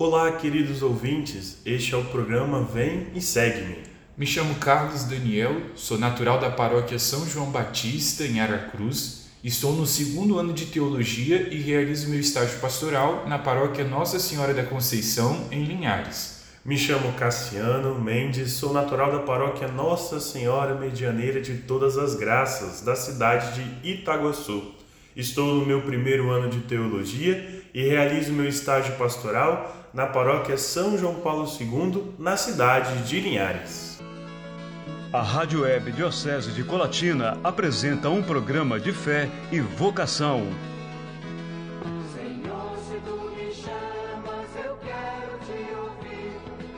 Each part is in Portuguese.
Olá, queridos ouvintes. Este é o programa Vem e Segue-me. Me chamo Carlos Daniel, sou natural da paróquia São João Batista, em Aracruz. Estou no segundo ano de teologia e realizo meu estágio pastoral na paróquia Nossa Senhora da Conceição, em Linhares. Me chamo Cassiano Mendes, sou natural da paróquia Nossa Senhora Medianeira de Todas as Graças, da cidade de Itaguaçu. Estou no meu primeiro ano de teologia e realizo meu estágio pastoral na paróquia São João Paulo II, na cidade de Linhares. A Rádio Web Diocese de Colatina apresenta um programa de fé e vocação. Senhor, se tu me chamas, eu quero te ouvir.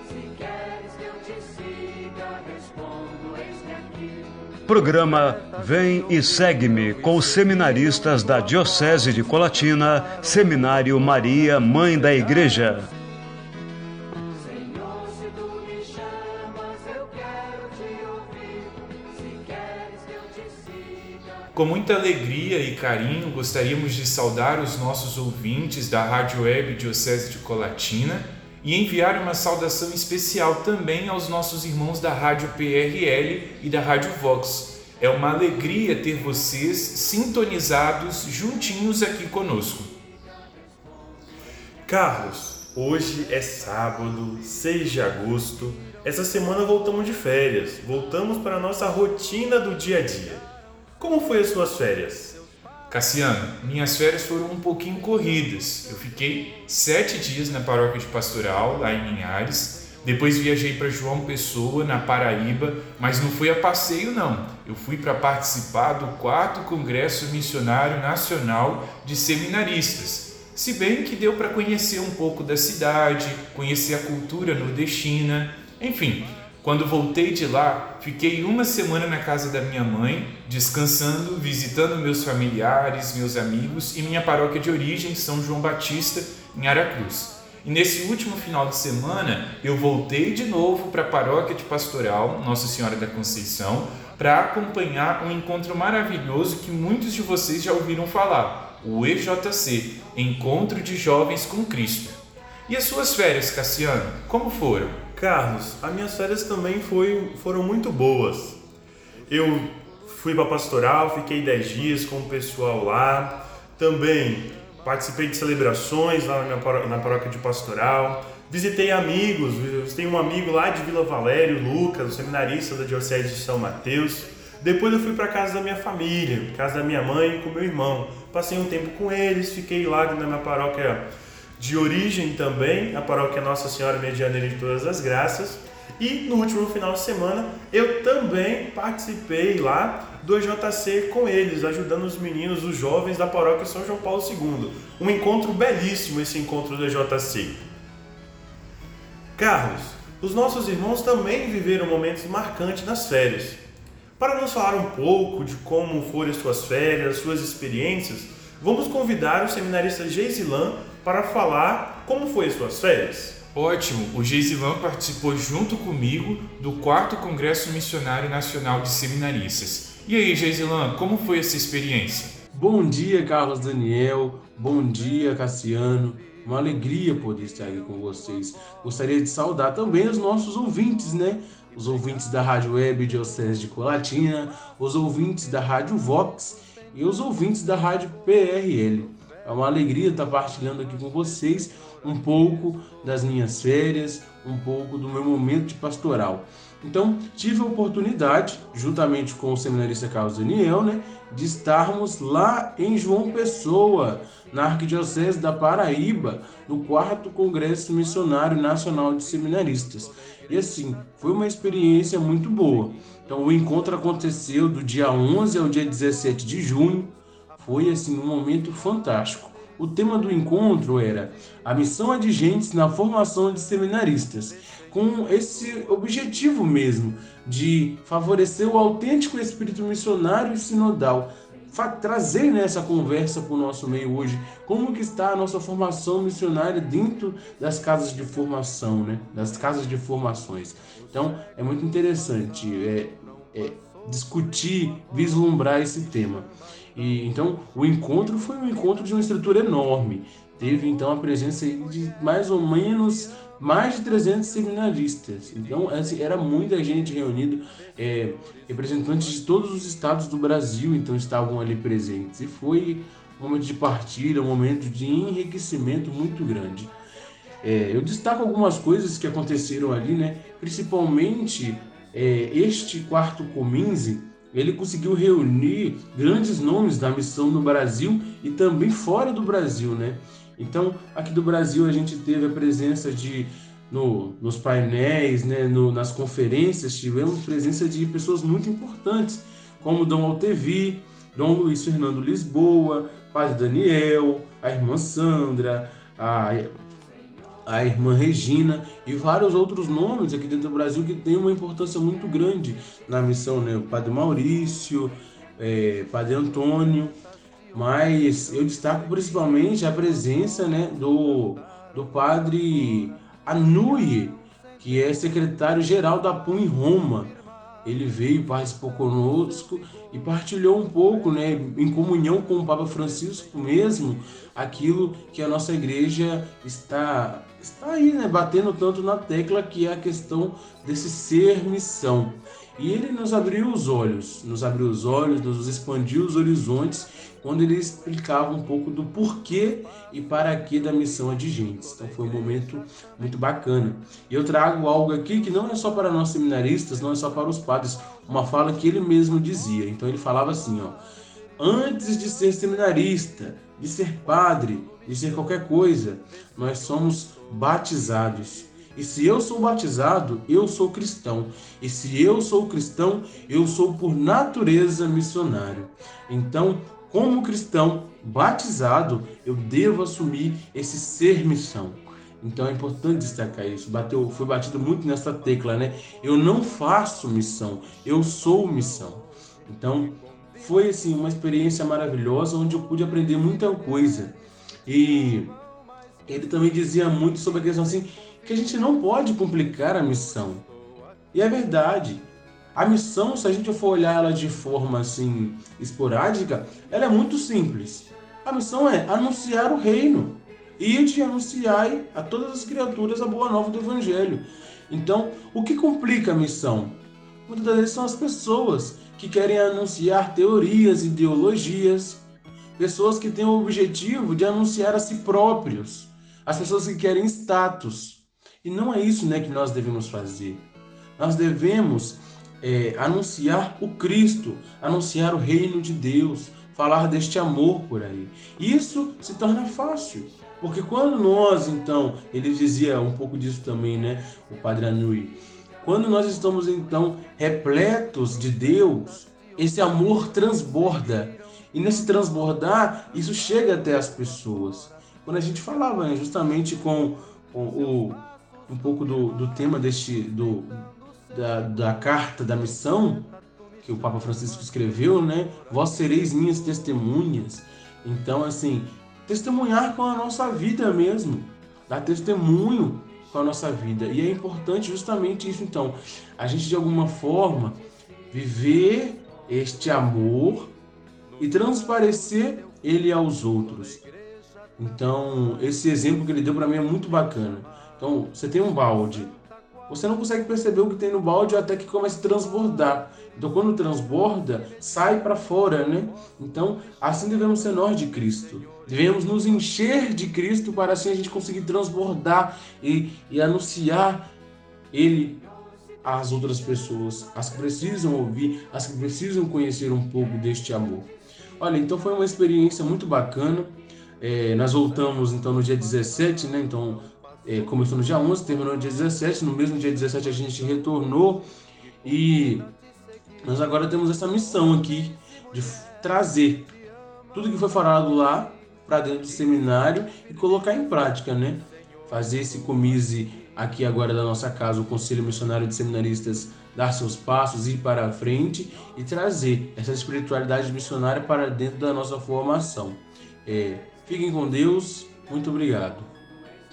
Se queres que eu te siga, respondo, eis-me aqui. Programa Vem e Segue-me com os seminaristas da Diocese de Colatina, Seminário Maria, Mãe da Igreja. Com muita alegria e carinho, gostaríamos de saudar os nossos ouvintes da Rádio Web Diocese de Colatina e enviar uma saudação especial também aos nossos irmãos da Rádio PRL e da Rádio Vox. É uma alegria ter vocês sintonizados juntinhos aqui conosco. Carlos, hoje é sábado, 6 de agosto. Essa semana voltamos de férias, voltamos para a nossa rotina do dia a dia. Como foi as suas férias? Cassiano, minhas férias foram um pouquinho corridas. Eu fiquei sete dias na paróquia de Pastoral, lá em Linhares. Depois viajei para João Pessoa, na Paraíba, mas não fui a passeio, não. Eu fui para participar do quarto Congresso Missionário Nacional de Seminaristas. Se bem que deu para conhecer um pouco da cidade, conhecer a cultura nordestina, enfim. Quando voltei de lá, fiquei uma semana na casa da minha mãe, descansando, visitando meus familiares, meus amigos e minha paróquia de origem, São João Batista, em Aracruz. E nesse último final de semana, eu voltei de novo para a paróquia de Pastoral, Nossa Senhora da Conceição, para acompanhar um encontro maravilhoso que muitos de vocês já ouviram falar, o EJC, Encontro de Jovens com Cristo. E as suas férias, Cassiano, como foram? Carlos, as minhas férias também foi, foram muito boas. Eu fui para pastoral, fiquei 10 dias com o pessoal lá. Também participei de celebrações lá na, paró- na paróquia de pastoral. Visitei amigos, visitei um amigo lá de Vila Valério, Lucas, o seminarista da Diocese de São Mateus. Depois eu fui para casa da minha família, casa da minha mãe com meu irmão. Passei um tempo com eles, fiquei lá na minha paróquia de origem também, a paróquia Nossa Senhora Medianeira de Todas as Graças. E no último final de semana eu também participei lá do EJC com eles, ajudando os meninos, os jovens da paróquia São João Paulo II. Um encontro belíssimo esse encontro do EJC. Carlos, os nossos irmãos também viveram momentos marcantes nas férias. Para nos falar um pouco de como foram as suas férias, suas experiências, vamos convidar o seminarista Geisilan para falar como foi as suas férias. Ótimo, o Geisivan participou junto comigo do 4 Congresso Missionário Nacional de Seminaristas. E aí, Geisilan, como foi essa experiência? Bom dia, Carlos Daniel. Bom dia, Cassiano. Uma alegria poder estar aqui com vocês. Gostaria de saudar também os nossos ouvintes, né? Os ouvintes da Rádio Web Diocese de Colatina, os ouvintes da Rádio Vox e os ouvintes da Rádio PRL. É uma alegria estar partilhando aqui com vocês um pouco das minhas férias, um pouco do meu momento de pastoral. Então, tive a oportunidade, juntamente com o seminarista Carlos Daniel, né, de estarmos lá em João Pessoa, na Arquidiocese da Paraíba, no 4 Congresso Missionário Nacional de Seminaristas. E assim, foi uma experiência muito boa. Então, o encontro aconteceu do dia 11 ao dia 17 de junho. Foi assim um momento fantástico. O tema do encontro era a missão adigentes na formação de seminaristas, com esse objetivo mesmo de favorecer o autêntico espírito missionário e sinodal, trazer nessa conversa para o nosso meio hoje como que está a nossa formação missionária dentro das casas de formação, né? das casas de formações. Então é muito interessante é, é, discutir, vislumbrar esse tema. E então o encontro foi um encontro de uma estrutura enorme. teve então a presença de mais ou menos mais de 300 seminaristas. Então, assim, era muita gente reunida, é, representantes de todos os estados do Brasil, então estavam ali presentes. E foi um momento de partilha, um momento de enriquecimento muito grande. É, eu destaco algumas coisas que aconteceram ali, né? Principalmente é, este quarto Cominze, ele conseguiu reunir grandes nomes da missão no Brasil e também fora do Brasil, né? Então, aqui do Brasil a gente teve a presença de no, nos painéis, né, no, nas conferências, tivemos presença de pessoas muito importantes, como Dom Altevi, Dom Luiz Fernando Lisboa, Padre Daniel, a irmã Sandra, a, a irmã Regina e vários outros nomes aqui dentro do Brasil que têm uma importância muito grande na missão, né? O Padre Maurício, é, Padre Antônio, mas eu destaco principalmente a presença né, do, do Padre Anui, que é secretário-geral da PUM em Roma. Ele veio, participou conosco e partilhou um pouco, né, em comunhão com o Papa Francisco mesmo, aquilo que a nossa igreja está, está aí, né, batendo tanto na tecla, que é a questão desse ser missão. E ele nos abriu os olhos, nos abriu os olhos, nos expandiu os horizontes quando ele explicava um pouco do porquê e para que da missão Adigentes. Então foi um momento muito bacana. E eu trago algo aqui que não é só para nós seminaristas, não é só para os padres, uma fala que ele mesmo dizia. Então ele falava assim, ó: Antes de ser seminarista, de ser padre, de ser qualquer coisa, nós somos batizados. E se eu sou batizado, eu sou cristão. E se eu sou cristão, eu sou por natureza missionário. Então, como cristão batizado, eu devo assumir esse ser missão. Então é importante destacar isso. Bateu, foi batido muito nessa tecla, né? Eu não faço missão, eu sou missão. Então foi assim uma experiência maravilhosa onde eu pude aprender muita coisa. E ele também dizia muito sobre a questão assim que a gente não pode complicar a missão. E é verdade. A missão, se a gente for olhar ela de forma assim esporádica, ela é muito simples. A missão é anunciar o reino. e de anunciar a todas as criaturas a boa nova do evangelho. Então, o que complica a missão? Muitas das vezes são as pessoas que querem anunciar teorias, ideologias, pessoas que têm o objetivo de anunciar a si próprios, as pessoas que querem status. E não é isso né, que nós devemos fazer. Nós devemos é, anunciar o Cristo, anunciar o reino de Deus, falar deste amor por aí. Isso se torna fácil, porque quando nós, então, ele dizia um pouco disso também, né, o Padre Anui, quando nós estamos, então, repletos de Deus, esse amor transborda. E nesse transbordar, isso chega até as pessoas. Quando a gente falava né, justamente com, com o, um pouco do, do tema deste, do, da, da carta da missão que o Papa Francisco escreveu, né? Vós sereis minhas testemunhas. Então, assim, testemunhar com a nossa vida mesmo, dar testemunho com a nossa vida. E é importante justamente isso, então, a gente de alguma forma viver este amor e transparecer ele aos outros. Então, esse exemplo que ele deu para mim é muito bacana. Então, você tem um balde, você não consegue perceber o que tem no balde até que começa a transbordar. Então, quando transborda, sai para fora, né? Então, assim devemos ser nós de Cristo. Devemos nos encher de Cristo para assim a gente conseguir transbordar e, e anunciar Ele às outras pessoas, as que precisam ouvir, as que precisam conhecer um pouco deste amor. Olha, então foi uma experiência muito bacana. É, nós voltamos então no dia 17, né? Então é, começou no dia 11, terminou no dia 17. No mesmo dia 17 a gente retornou e nós agora temos essa missão aqui de trazer tudo que foi falado lá para dentro do seminário e colocar em prática, né? Fazer esse comise aqui agora da nossa casa, o Conselho Missionário de Seminaristas dar seus passos, ir para a frente e trazer essa espiritualidade missionária para dentro da nossa formação. É, fiquem com Deus, muito obrigado.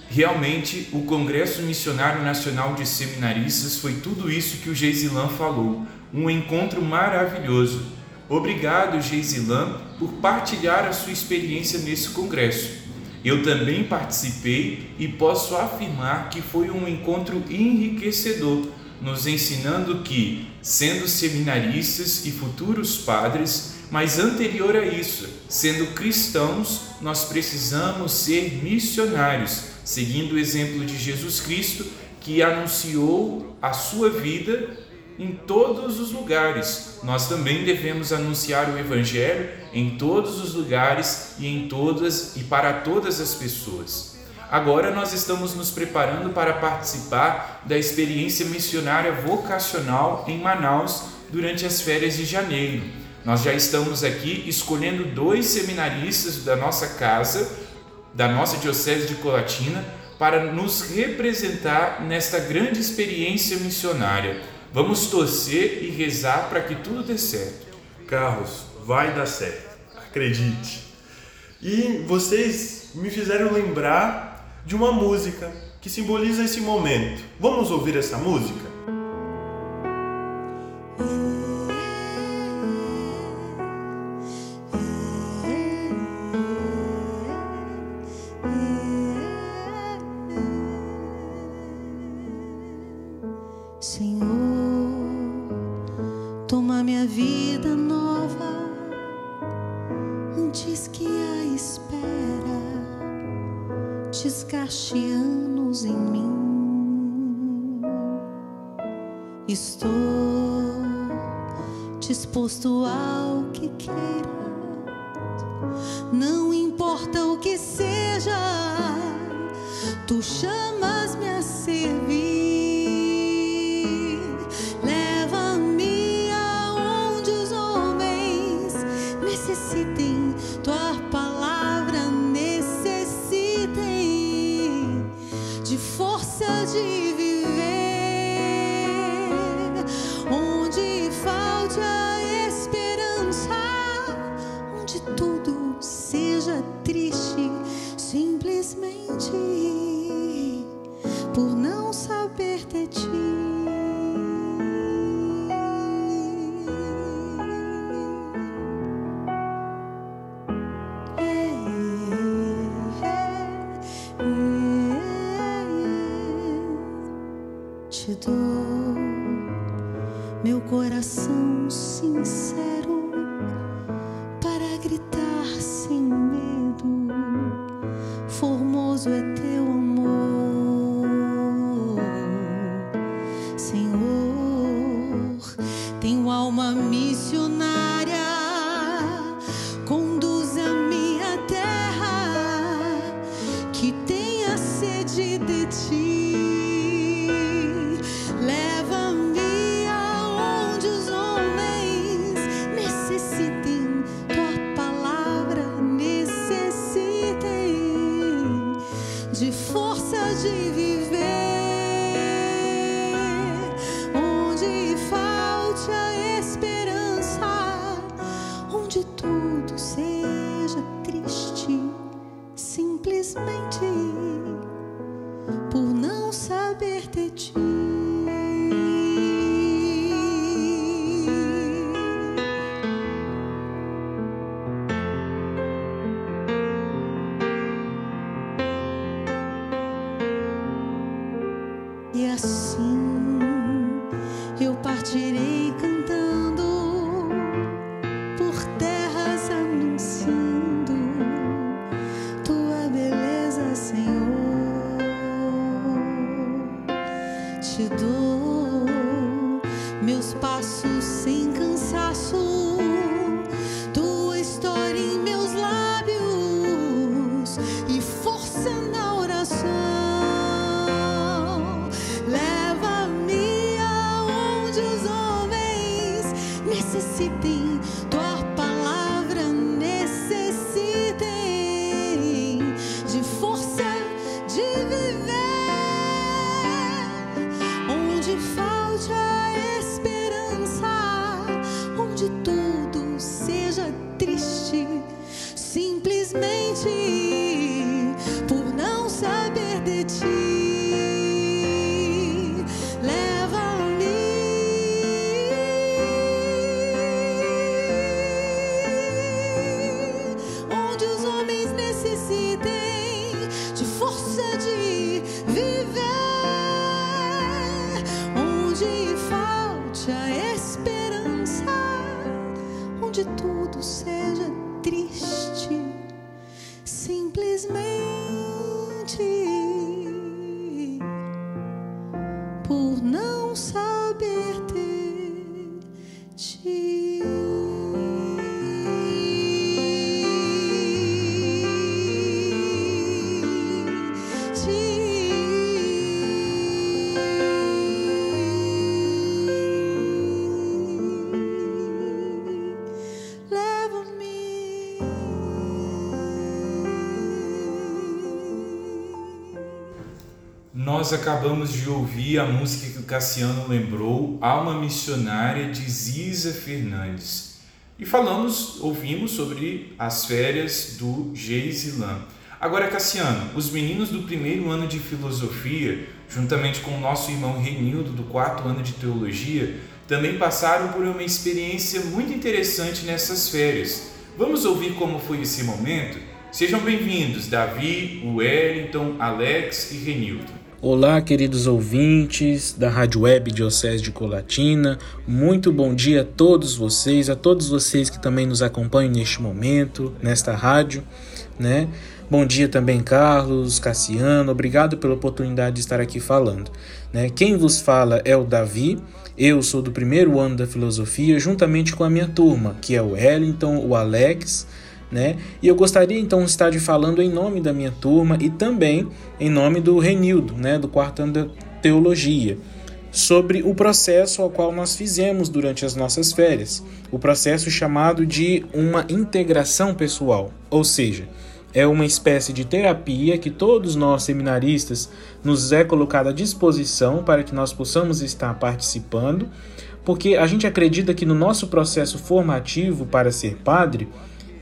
Realmente, o Congresso Missionário Nacional de Seminaristas foi tudo isso que o Geisilan falou. Um encontro maravilhoso. Obrigado, Geisilan, por partilhar a sua experiência nesse congresso. Eu também participei e posso afirmar que foi um encontro enriquecedor, nos ensinando que, sendo seminaristas e futuros padres, mas anterior a isso, sendo cristãos, nós precisamos ser missionários, seguindo o exemplo de Jesus Cristo, que anunciou a sua vida em todos os lugares. Nós também devemos anunciar o evangelho em todos os lugares e em todas e para todas as pessoas. Agora nós estamos nos preparando para participar da experiência missionária vocacional em Manaus durante as férias de janeiro. Nós já estamos aqui escolhendo dois seminaristas da nossa casa, da nossa Diocese de Colatina, para nos representar nesta grande experiência missionária. Vamos torcer e rezar para que tudo dê certo. Carlos, vai dar certo. Acredite. E vocês me fizeram lembrar de uma música que simboliza esse momento. Vamos ouvir essa música? Estou disposto ao que queiras, simplesmente de força de viver, onde falte a esperança, onde tudo seja triste, simplesmente pour nous. Nós acabamos de ouvir a música que o Cassiano lembrou, Alma Missionária de Ziza Fernandes. E falamos, ouvimos sobre as férias do Geisilan. Agora, Cassiano, os meninos do primeiro ano de filosofia, juntamente com o nosso irmão Renildo, do quarto ano de teologia, também passaram por uma experiência muito interessante nessas férias. Vamos ouvir como foi esse momento? Sejam bem-vindos, Davi, Wellington, Alex e Renildo. Olá, queridos ouvintes da Rádio Web Diocese de Colatina. Muito bom dia a todos vocês, a todos vocês que também nos acompanham neste momento, nesta rádio, né? Bom dia também, Carlos, Cassiano. Obrigado pela oportunidade de estar aqui falando. Né? Quem vos fala é o Davi. Eu sou do primeiro ano da filosofia, juntamente com a minha turma, que é o Wellington, o Alex, né? E eu gostaria então de estar falando em nome da minha turma e também em nome do Renildo, né, do quarto ano da teologia, sobre o processo ao qual nós fizemos durante as nossas férias, o processo chamado de uma integração pessoal, ou seja, é uma espécie de terapia que todos nós seminaristas nos é colocada à disposição para que nós possamos estar participando, porque a gente acredita que no nosso processo formativo para ser padre,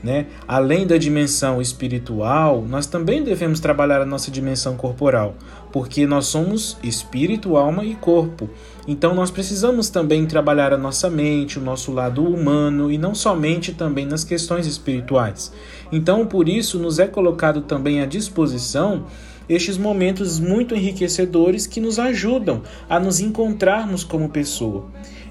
né, além da dimensão espiritual, nós também devemos trabalhar a nossa dimensão corporal, porque nós somos espírito, alma e corpo. Então nós precisamos também trabalhar a nossa mente, o nosso lado humano e não somente também nas questões espirituais. Então por isso nos é colocado também à disposição estes momentos muito enriquecedores que nos ajudam a nos encontrarmos como pessoa.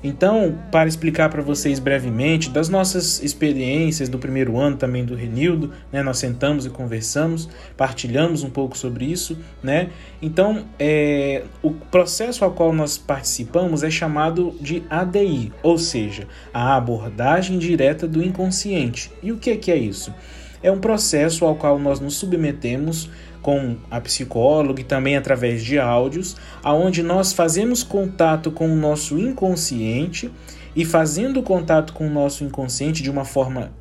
Então, para explicar para vocês brevemente das nossas experiências do primeiro ano também do Renildo, né, nós sentamos e conversamos, partilhamos um pouco sobre isso, né? Então, é, o processo ao qual nós participamos é chamado de ADI, ou seja, a abordagem direta do inconsciente. E o que, que é isso? É um processo ao qual nós nos submetemos com a psicóloga e também através de áudios, aonde nós fazemos contato com o nosso inconsciente e fazendo contato com o nosso inconsciente de uma forma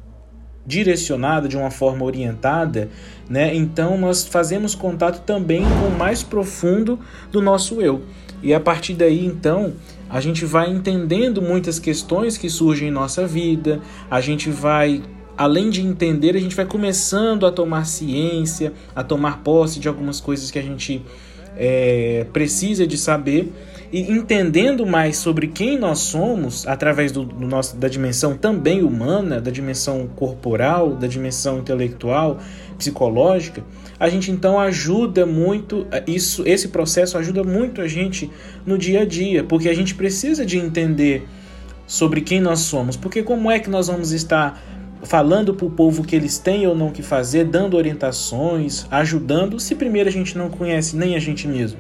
direcionada, de uma forma orientada, né? Então nós fazemos contato também com o mais profundo do nosso eu. E a partir daí, então, a gente vai entendendo muitas questões que surgem em nossa vida, a gente vai além de entender, a gente vai começando a tomar ciência, a tomar posse de algumas coisas que a gente é, precisa de saber. E entendendo mais sobre quem nós somos através do, do, nosso, da dimensão também humana, da dimensão corporal, da dimensão intelectual, psicológica, a gente então ajuda muito isso, esse processo ajuda muito a gente no dia a dia, porque a gente precisa de entender sobre quem nós somos, porque como é que nós vamos estar falando para o povo que eles têm ou não que fazer, dando orientações, ajudando, se primeiro a gente não conhece nem a gente mesmo.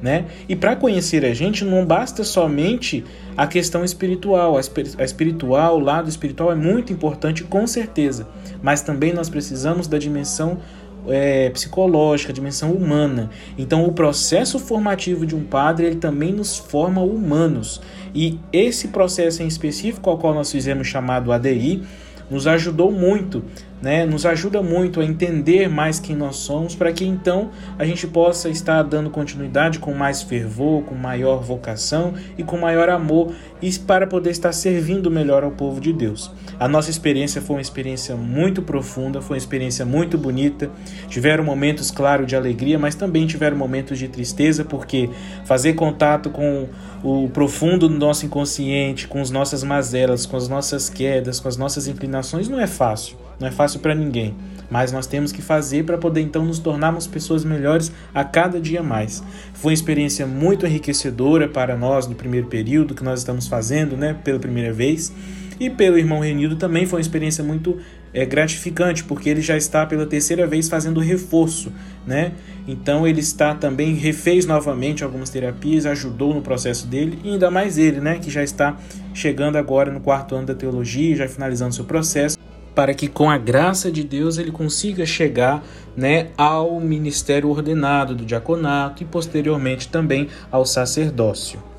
Né? E para conhecer a gente não basta somente a questão espiritual, a espiritual, o lado espiritual é muito importante com certeza, mas também nós precisamos da dimensão é, psicológica, dimensão humana. Então o processo formativo de um padre ele também nos forma humanos e esse processo em específico ao qual nós fizemos chamado ADI nos ajudou muito, né? Nos ajuda muito a entender mais quem nós somos, para que então a gente possa estar dando continuidade com mais fervor, com maior vocação e com maior amor, e para poder estar servindo melhor ao povo de Deus. A nossa experiência foi uma experiência muito profunda, foi uma experiência muito bonita. Tiveram momentos, claro, de alegria, mas também tiveram momentos de tristeza, porque fazer contato com o profundo do nosso inconsciente, com as nossas mazelas, com as nossas quedas, com as nossas inclinações, não é fácil. Não é fácil para ninguém, mas nós temos que fazer para poder então nos tornarmos pessoas melhores a cada dia mais. Foi uma experiência muito enriquecedora para nós no primeiro período que nós estamos fazendo, né, pela primeira vez. E pelo irmão Renildo também foi uma experiência muito é, gratificante, porque ele já está pela terceira vez fazendo reforço, né? Então ele está também, refez novamente algumas terapias, ajudou no processo dele, e ainda mais ele, né, que já está chegando agora no quarto ano da teologia, já finalizando seu processo para que com a graça de Deus ele consiga chegar né, ao ministério ordenado do diaconato e posteriormente também ao sacerdócio.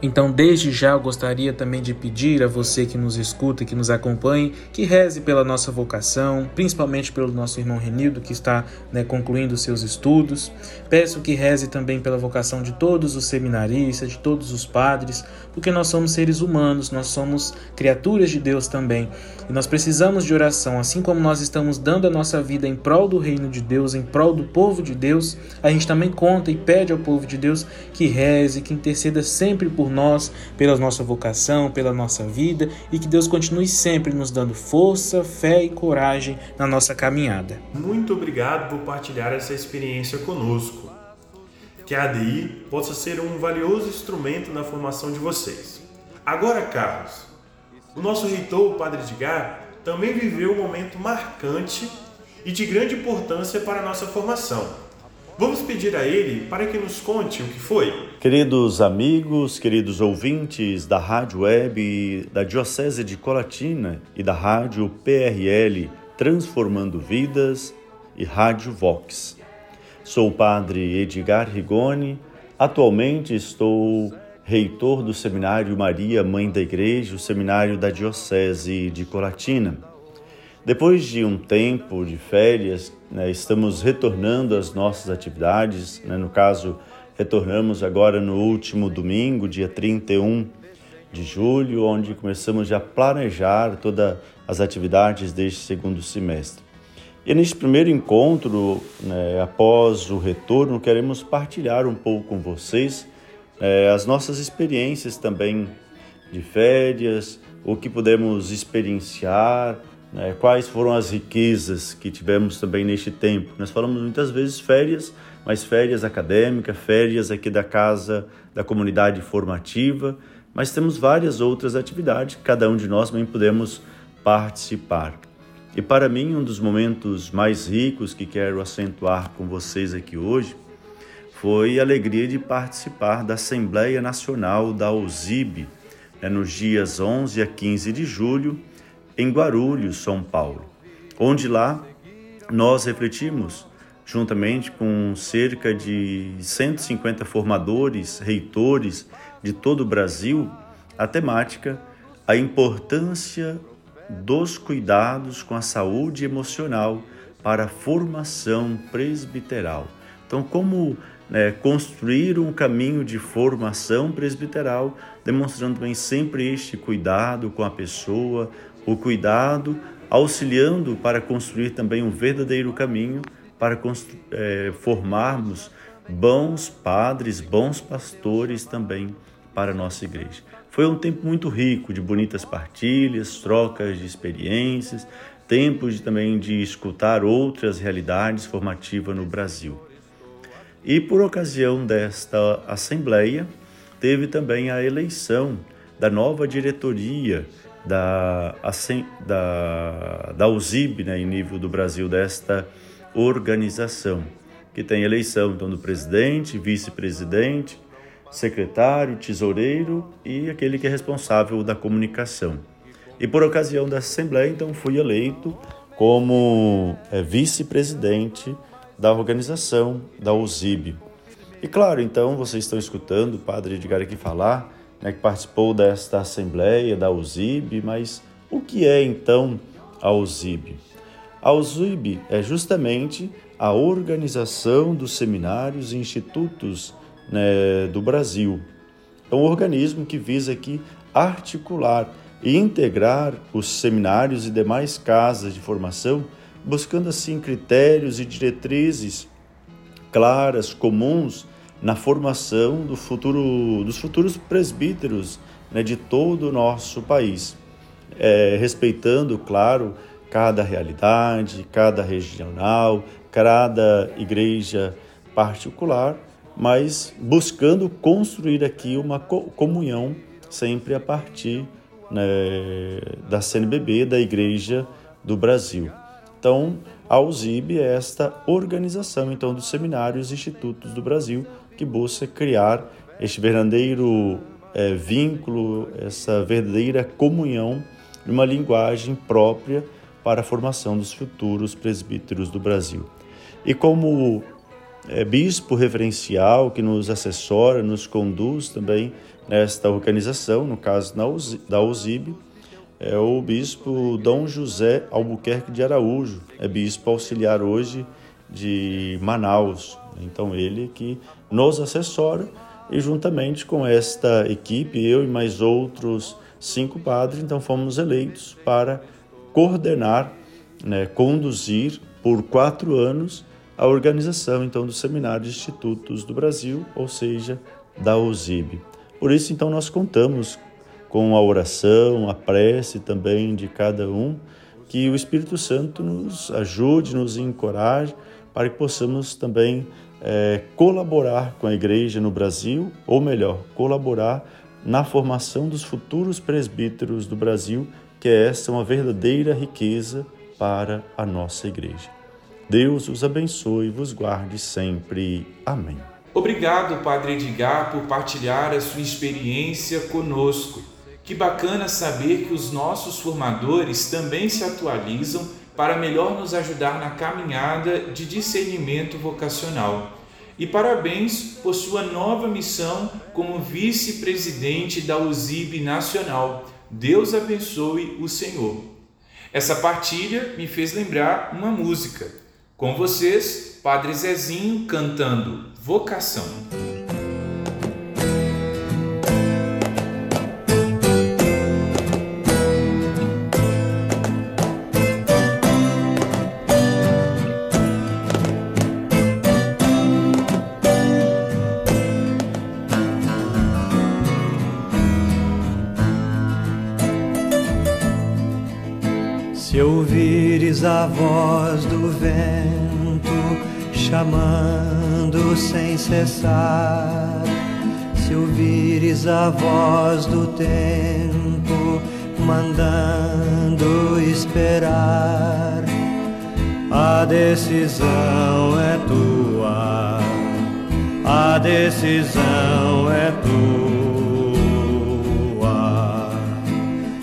Então, desde já, eu gostaria também de pedir a você que nos escuta, que nos acompanhe, que reze pela nossa vocação, principalmente pelo nosso irmão Renildo, que está né, concluindo seus estudos. Peço que reze também pela vocação de todos os seminaristas, de todos os padres, porque nós somos seres humanos, nós somos criaturas de Deus também. E nós precisamos de oração, assim como nós estamos dando a nossa vida em prol do reino de Deus, em prol do povo de Deus, a gente também conta e pede ao povo de Deus que reze, que interceda sempre por nós, pela nossa vocação, pela nossa vida e que Deus continue sempre nos dando força, fé e coragem na nossa caminhada. Muito obrigado por partilhar essa experiência conosco. Que a ADI possa ser um valioso instrumento na formação de vocês. Agora, Carlos, o nosso reitor, o Padre Edgar, também viveu um momento marcante e de grande importância para a nossa formação. Vamos pedir a ele para que nos conte o que foi. Queridos amigos, queridos ouvintes da Rádio Web da Diocese de Colatina e da Rádio PRL Transformando Vidas e Rádio Vox. Sou o Padre Edgar Rigoni, atualmente estou reitor do Seminário Maria Mãe da Igreja, o Seminário da Diocese de Colatina. Depois de um tempo de férias, né, estamos retornando às nossas atividades. Né, no caso, retornamos agora no último domingo, dia 31 de julho, onde começamos a planejar todas as atividades deste segundo semestre. E neste primeiro encontro, né, após o retorno, queremos partilhar um pouco com vocês é, as nossas experiências também de férias, o que pudemos experienciar, né, quais foram as riquezas que tivemos também neste tempo. Nós falamos muitas vezes férias, mas férias acadêmicas, férias aqui da casa da comunidade formativa, mas temos várias outras atividades que cada um de nós também podemos participar. E para mim, um dos momentos mais ricos que quero acentuar com vocês aqui hoje foi a alegria de participar da Assembleia Nacional da USIB, né, nos dias 11 a 15 de julho, em Guarulhos, São Paulo, onde lá nós refletimos, juntamente com cerca de 150 formadores, reitores de todo o Brasil, a temática a importância dos cuidados com a saúde emocional para a formação presbiteral. Então, como né, construir um caminho de formação presbiteral, demonstrando também sempre este cuidado com a pessoa, o cuidado auxiliando para construir também um verdadeiro caminho para é, formarmos bons padres, bons pastores também para a nossa igreja. Foi um tempo muito rico de bonitas partilhas, trocas de experiências, tempos de, também de escutar outras realidades formativas no Brasil. E por ocasião desta assembleia, teve também a eleição da nova diretoria da, da, da USIB, né, em nível do Brasil, desta organização, que tem eleição então, do presidente, vice-presidente, secretário, tesoureiro e aquele que é responsável da comunicação. E por ocasião da Assembleia, então, fui eleito como é, vice-presidente da organização da USIB. E claro, então, vocês estão escutando o padre Edgar aqui falar, né, que participou desta assembleia da USIB, mas o que é então a USIB? A USIB é justamente a organização dos seminários e institutos né, do Brasil. É um organismo que visa aqui articular e integrar os seminários e demais casas de formação buscando assim critérios e diretrizes claras, comuns na formação do futuro, dos futuros presbíteros né, de todo o nosso país, é, respeitando, claro, cada realidade, cada regional, cada igreja particular, mas buscando construir aqui uma comunhão sempre a partir né, da CNBB, da Igreja do Brasil. Então, a USIB é esta organização então dos seminários e institutos do Brasil que busca criar este verdadeiro é, vínculo, essa verdadeira comunhão de uma linguagem própria para a formação dos futuros presbíteros do Brasil. E como é, bispo referencial que nos assessora, nos conduz também nesta organização, no caso da USIB, é o bispo Dom José Albuquerque de Araújo, é bispo auxiliar hoje de Manaus. Então ele que nos assessora e juntamente com esta equipe, eu e mais outros cinco padres, então fomos eleitos para coordenar, né, conduzir por quatro anos a organização então do Seminário de Institutos do Brasil, ou seja, da OSIB. Por isso então nós contamos com a oração, a prece também de cada um, que o Espírito Santo nos ajude, nos encoraje para que possamos também é, colaborar com a igreja no Brasil, ou melhor, colaborar na formação dos futuros presbíteros do Brasil, que é essa uma verdadeira riqueza para a nossa igreja. Deus os abençoe e vos guarde sempre. Amém. Obrigado, Padre Edgar, por partilhar a sua experiência conosco. Que bacana saber que os nossos formadores também se atualizam para melhor nos ajudar na caminhada de discernimento vocacional. E parabéns por sua nova missão como vice-presidente da USIB Nacional. Deus abençoe o Senhor. Essa partilha me fez lembrar uma música. Com vocês, Padre Zezinho cantando Vocação. Chamando sem cessar, se ouvires a voz do tempo mandando esperar, a decisão é tua, a decisão é tua.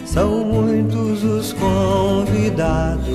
São muitos os convidados,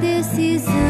decisão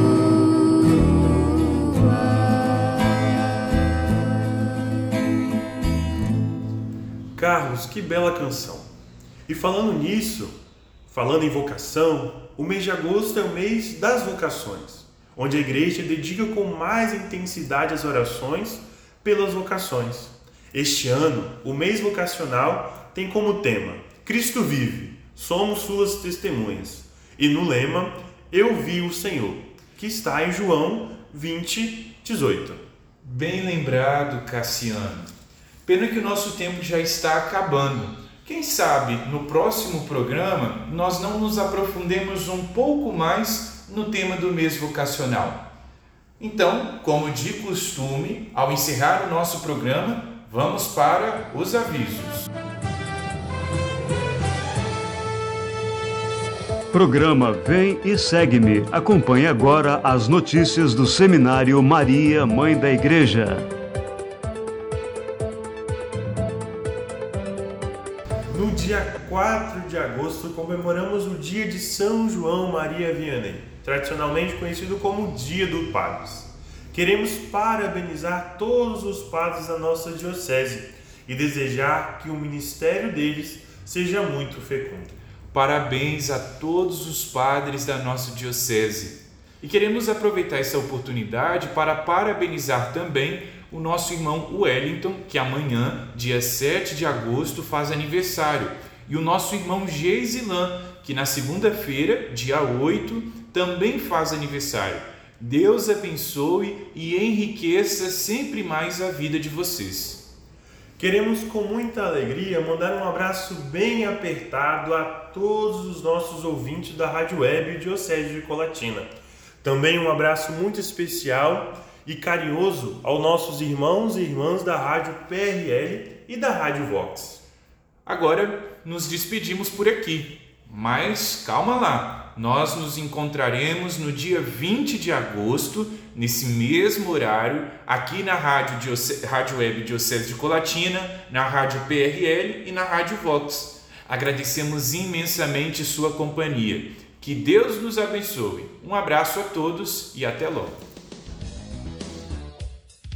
Carlos, que bela canção. E falando nisso, falando em vocação, o mês de agosto é o mês das vocações, onde a igreja dedica com mais intensidade as orações pelas vocações. Este ano, o mês vocacional tem como tema Cristo vive, somos suas testemunhas. E no lema, Eu vi o Senhor, que está em João 20, 18. Bem lembrado, Cassiano. Pena que o nosso tempo já está acabando. Quem sabe no próximo programa nós não nos aprofundemos um pouco mais no tema do mês vocacional. Então, como de costume, ao encerrar o nosso programa, vamos para os avisos. Programa Vem e Segue-me. Acompanhe agora as notícias do Seminário Maria, Mãe da Igreja. Dia 4 de agosto comemoramos o dia de São João Maria Vianney, tradicionalmente conhecido como Dia do Padres. Queremos parabenizar todos os padres da nossa diocese e desejar que o ministério deles seja muito fecundo. Parabéns a todos os padres da nossa diocese. E queremos aproveitar essa oportunidade para parabenizar também o nosso irmão Wellington, que amanhã, dia 7 de agosto, faz aniversário, e o nosso irmão Geisilan, que na segunda-feira, dia 8, também faz aniversário. Deus abençoe e enriqueça sempre mais a vida de vocês. Queremos com muita alegria mandar um abraço bem apertado a todos os nossos ouvintes da Rádio Web Diocese de Colatina. Também um abraço muito especial e carinhoso aos nossos irmãos e irmãs da Rádio PRL e da Rádio Vox. Agora nos despedimos por aqui, mas calma lá. Nós nos encontraremos no dia 20 de agosto, nesse mesmo horário, aqui na Rádio, Rádio Web Diocese de Colatina, na Rádio PRL e na Rádio Vox. Agradecemos imensamente sua companhia. Que Deus nos abençoe. Um abraço a todos e até logo.